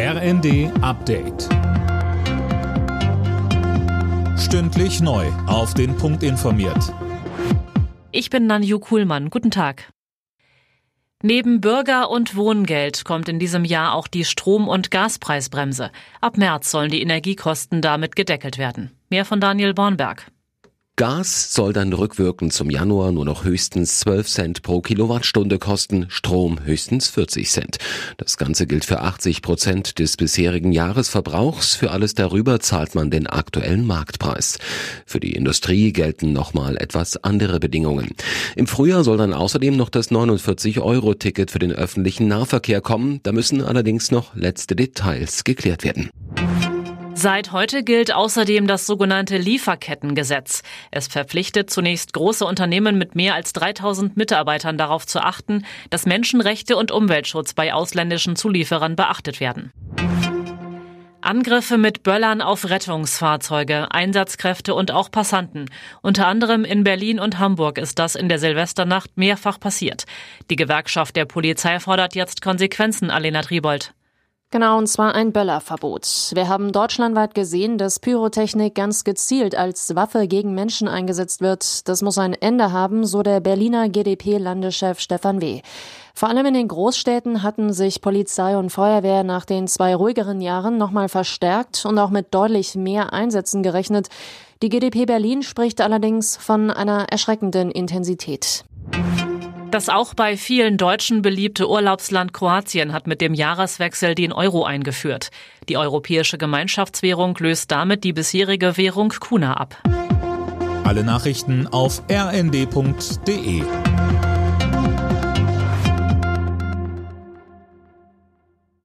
RND Update. Stündlich neu. Auf den Punkt informiert. Ich bin Nanju Kuhlmann. Guten Tag. Neben Bürger- und Wohngeld kommt in diesem Jahr auch die Strom- und Gaspreisbremse. Ab März sollen die Energiekosten damit gedeckelt werden. Mehr von Daniel Bornberg. Gas soll dann rückwirkend zum Januar nur noch höchstens 12 Cent pro Kilowattstunde kosten, Strom höchstens 40 Cent. Das Ganze gilt für 80 Prozent des bisherigen Jahresverbrauchs. Für alles darüber zahlt man den aktuellen Marktpreis. Für die Industrie gelten nochmal etwas andere Bedingungen. Im Frühjahr soll dann außerdem noch das 49-Euro-Ticket für den öffentlichen Nahverkehr kommen. Da müssen allerdings noch letzte Details geklärt werden. Seit heute gilt außerdem das sogenannte Lieferkettengesetz. Es verpflichtet zunächst große Unternehmen mit mehr als 3000 Mitarbeitern darauf zu achten, dass Menschenrechte und Umweltschutz bei ausländischen Zulieferern beachtet werden. Angriffe mit Böllern auf Rettungsfahrzeuge, Einsatzkräfte und auch Passanten. Unter anderem in Berlin und Hamburg ist das in der Silvesternacht mehrfach passiert. Die Gewerkschaft der Polizei fordert jetzt Konsequenzen, Alena Tribold. Genau, und zwar ein Böllerverbot. Wir haben deutschlandweit gesehen, dass Pyrotechnik ganz gezielt als Waffe gegen Menschen eingesetzt wird. Das muss ein Ende haben, so der Berliner GdP-Landeschef Stefan W. Vor allem in den Großstädten hatten sich Polizei und Feuerwehr nach den zwei ruhigeren Jahren nochmal verstärkt und auch mit deutlich mehr Einsätzen gerechnet. Die GdP Berlin spricht allerdings von einer erschreckenden Intensität. Das auch bei vielen Deutschen beliebte Urlaubsland Kroatien hat mit dem Jahreswechsel den Euro eingeführt. Die europäische Gemeinschaftswährung löst damit die bisherige Währung Kuna ab. Alle Nachrichten auf rnd.de